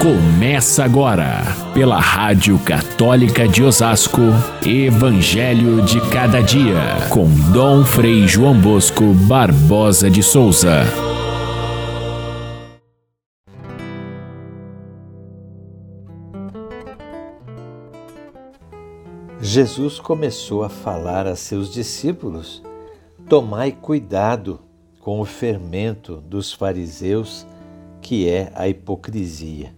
Começa agora, pela Rádio Católica de Osasco, Evangelho de Cada Dia, com Dom Frei João Bosco Barbosa de Souza. Jesus começou a falar a seus discípulos: Tomai cuidado com o fermento dos fariseus, que é a hipocrisia.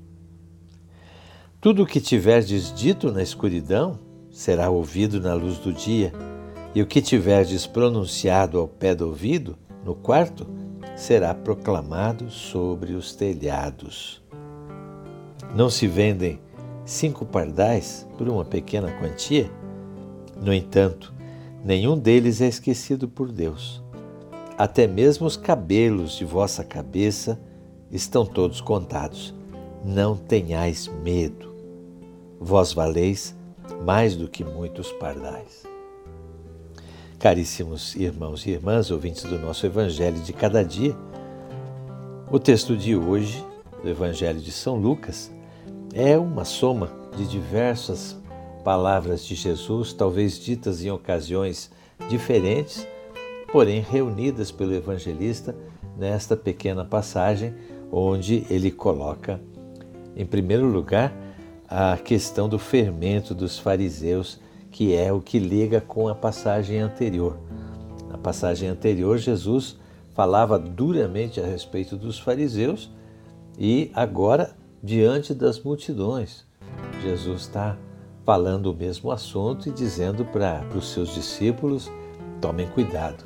Tudo o que tiverdes dito na escuridão será ouvido na luz do dia, e o que tiverdes pronunciado ao pé do ouvido, no quarto, será proclamado sobre os telhados. Não se vendem cinco pardais por uma pequena quantia? No entanto, nenhum deles é esquecido por Deus. Até mesmo os cabelos de vossa cabeça estão todos contados. Não tenhais medo vós valeis mais do que muitos pardais. Caríssimos irmãos e irmãs, ouvintes do nosso Evangelho de cada dia, o texto de hoje, do Evangelho de São Lucas, é uma soma de diversas palavras de Jesus, talvez ditas em ocasiões diferentes, porém reunidas pelo evangelista nesta pequena passagem, onde ele coloca, em primeiro lugar, a questão do fermento dos fariseus, que é o que liga com a passagem anterior. Na passagem anterior, Jesus falava duramente a respeito dos fariseus e agora, diante das multidões, Jesus está falando o mesmo assunto e dizendo para os seus discípulos: tomem cuidado,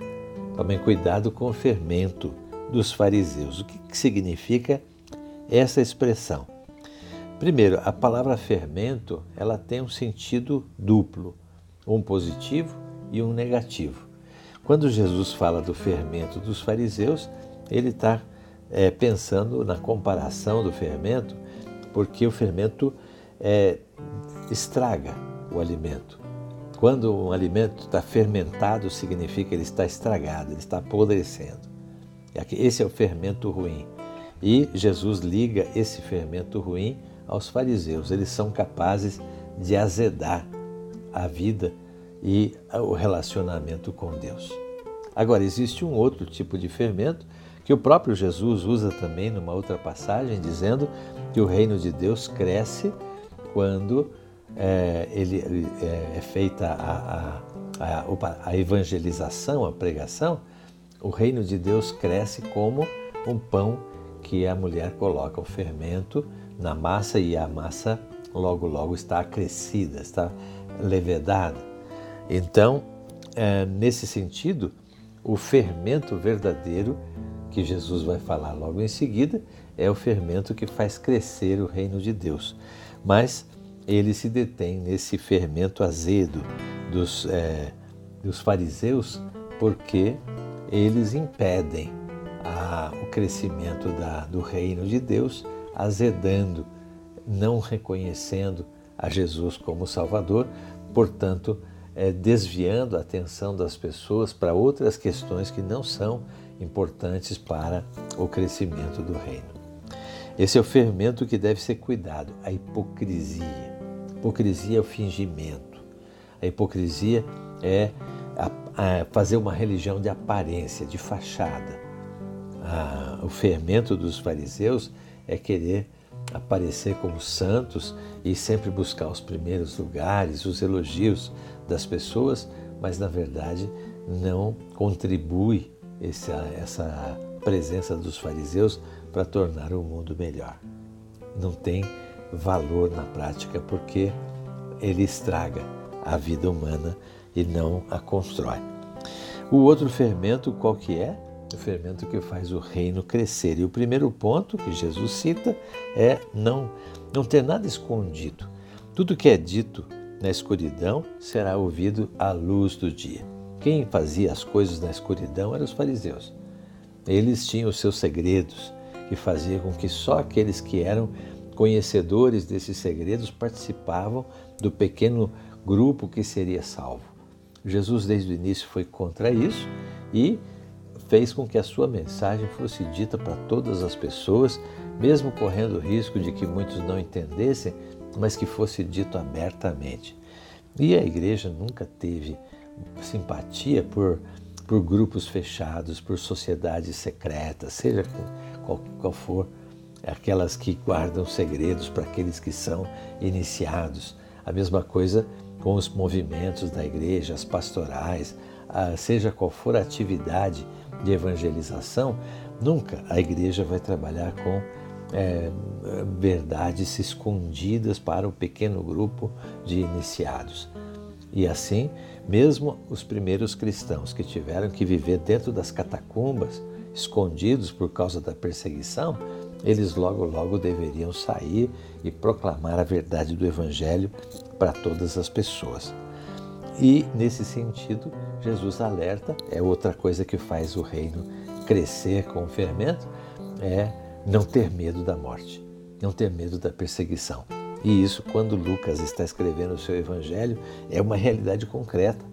tomem cuidado com o fermento dos fariseus. O que, que significa essa expressão? Primeiro, a palavra fermento, ela tem um sentido duplo, um positivo e um negativo. Quando Jesus fala do fermento dos fariseus, ele está é, pensando na comparação do fermento, porque o fermento é, estraga o alimento. Quando um alimento está fermentado, significa que ele está estragado, ele está apodrecendo. Esse é o fermento ruim. E Jesus liga esse fermento ruim aos fariseus. Eles são capazes de azedar a vida e o relacionamento com Deus. Agora, existe um outro tipo de fermento que o próprio Jesus usa também numa outra passagem, dizendo que o reino de Deus cresce quando é, ele, é, é feita a, a, a, a evangelização, a pregação. O reino de Deus cresce como um pão que a mulher coloca o fermento na massa e a massa logo, logo está acrescida, está levedada. Então, é, nesse sentido, o fermento verdadeiro, que Jesus vai falar logo em seguida, é o fermento que faz crescer o reino de Deus. Mas ele se detém nesse fermento azedo dos, é, dos fariseus, porque eles impedem a, o crescimento da, do reino de Deus azedando, não reconhecendo a Jesus como Salvador, portanto, é, desviando a atenção das pessoas para outras questões que não são importantes para o crescimento do reino. Esse é o fermento que deve ser cuidado, a hipocrisia. Hipocrisia é o fingimento. A hipocrisia é a, a fazer uma religião de aparência, de fachada. Ah, o fermento dos fariseus é querer aparecer como santos e sempre buscar os primeiros lugares, os elogios das pessoas, mas na verdade não contribui essa, essa presença dos fariseus para tornar o mundo melhor. Não tem valor na prática porque ele estraga a vida humana e não a constrói. O outro fermento qual que é? O fermento que faz o reino crescer. E o primeiro ponto que Jesus cita é não, não ter nada escondido. Tudo que é dito na escuridão será ouvido à luz do dia. Quem fazia as coisas na escuridão eram os fariseus. Eles tinham os seus segredos, que faziam com que só aqueles que eram conhecedores desses segredos participavam do pequeno grupo que seria salvo. Jesus, desde o início, foi contra isso e fez com que a sua mensagem fosse dita para todas as pessoas, mesmo correndo o risco de que muitos não entendessem, mas que fosse dito abertamente. E a igreja nunca teve simpatia por, por grupos fechados, por sociedades secretas, seja qual, qual for, aquelas que guardam segredos para aqueles que são iniciados. A mesma coisa com os movimentos da igreja, as pastorais, seja qual for a atividade de evangelização, nunca a igreja vai trabalhar com é, verdades escondidas para o pequeno grupo de iniciados. E assim, mesmo os primeiros cristãos que tiveram que viver dentro das catacumbas, escondidos por causa da perseguição, eles logo, logo deveriam sair e proclamar a verdade do Evangelho para todas as pessoas. E, nesse sentido, Jesus alerta, é outra coisa que faz o reino crescer com o fermento, é não ter medo da morte, não ter medo da perseguição. E isso, quando Lucas está escrevendo o seu evangelho, é uma realidade concreta.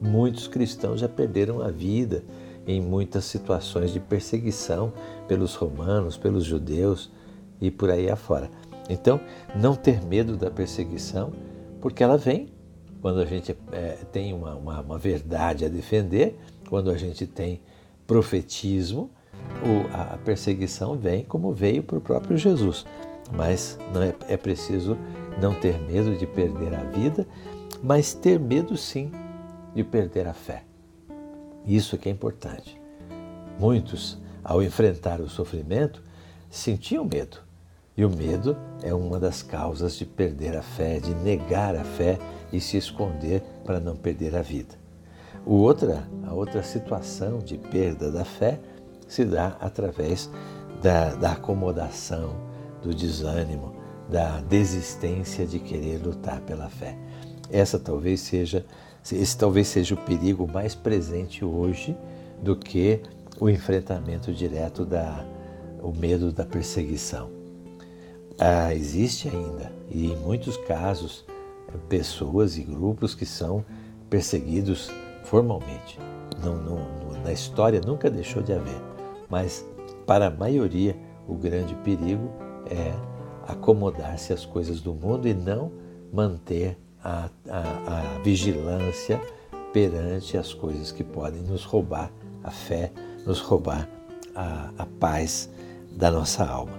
Muitos cristãos já perderam a vida em muitas situações de perseguição pelos romanos, pelos judeus e por aí afora. Então, não ter medo da perseguição, porque ela vem quando a gente é, tem uma, uma, uma, verdade a defender, quando a gente tem profetismo, o, a perseguição vem como veio para o próprio Jesus. Mas é, é preciso não ter medo de perder a vida, mas ter medo sim de perder a fé. Isso que é importante. Muitos, ao enfrentar o sofrimento, sentiam medo. E o medo é uma das causas de perder a fé, de negar a fé e se esconder para não perder a vida. O outra, a outra situação de perda da fé se dá através da, da acomodação, do desânimo, da desistência de querer lutar pela fé. Essa talvez seja esse talvez seja o perigo mais presente hoje do que o enfrentamento direto da o medo da perseguição. Ah, existe ainda e em muitos casos pessoas e grupos que são perseguidos formalmente. Não, não, na história nunca deixou de haver, mas para a maioria o grande perigo é acomodar-se às coisas do mundo e não manter a, a, a vigilância perante as coisas que podem nos roubar a fé, nos roubar a, a paz da nossa alma.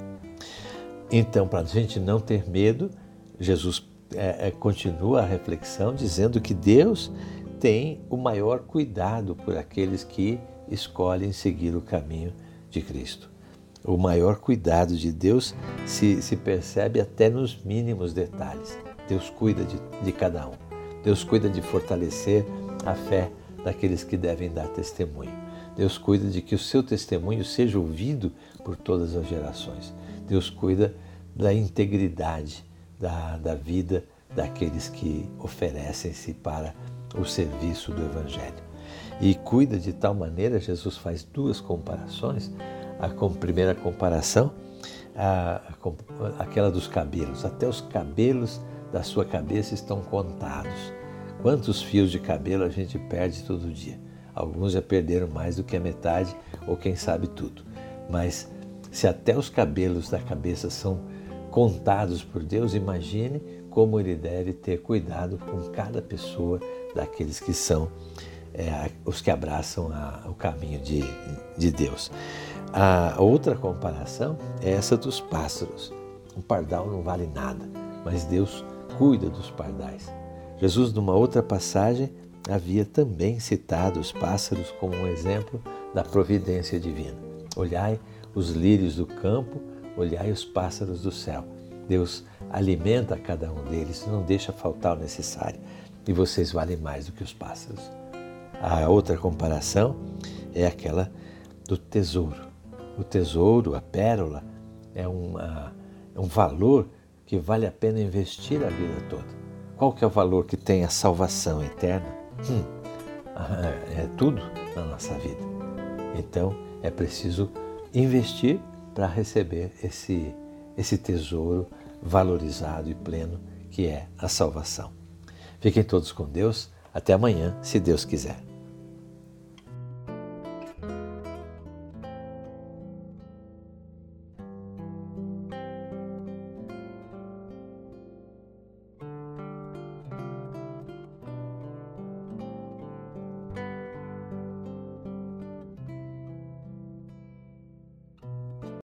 Então, para a gente não ter medo, Jesus é, é, continua a reflexão dizendo que Deus tem o maior cuidado por aqueles que escolhem seguir o caminho de Cristo. O maior cuidado de Deus se, se percebe até nos mínimos detalhes. Deus cuida de, de cada um. Deus cuida de fortalecer a fé daqueles que devem dar testemunho. Deus cuida de que o seu testemunho seja ouvido por todas as gerações. Deus cuida da integridade da, da vida daqueles que oferecem-se para o serviço do Evangelho. E cuida de tal maneira, Jesus faz duas comparações. A primeira comparação, a, a, aquela dos cabelos. Até os cabelos da sua cabeça estão contados. Quantos fios de cabelo a gente perde todo dia? Alguns já perderam mais do que a metade, ou quem sabe tudo. Mas se até os cabelos da cabeça são contados por Deus, imagine como ele deve ter cuidado com cada pessoa daqueles que são é, os que abraçam a, o caminho de, de Deus. A outra comparação é essa dos pássaros. Um pardal não vale nada, mas Deus cuida dos pardais. Jesus, numa outra passagem, havia também citado os pássaros como um exemplo da providência divina. Olhai os lírios do campo, olhai os pássaros do céu. Deus alimenta cada um deles, não deixa faltar o necessário. E vocês valem mais do que os pássaros. A outra comparação é aquela do tesouro. O tesouro, a pérola, é, uma, é um valor que vale a pena investir a vida toda. Qual que é o valor que tem a salvação eterna? Hum, é tudo na nossa vida. Então é preciso investir para receber esse, esse tesouro valorizado e pleno que é a salvação. Fiquem todos com Deus. Até amanhã, se Deus quiser.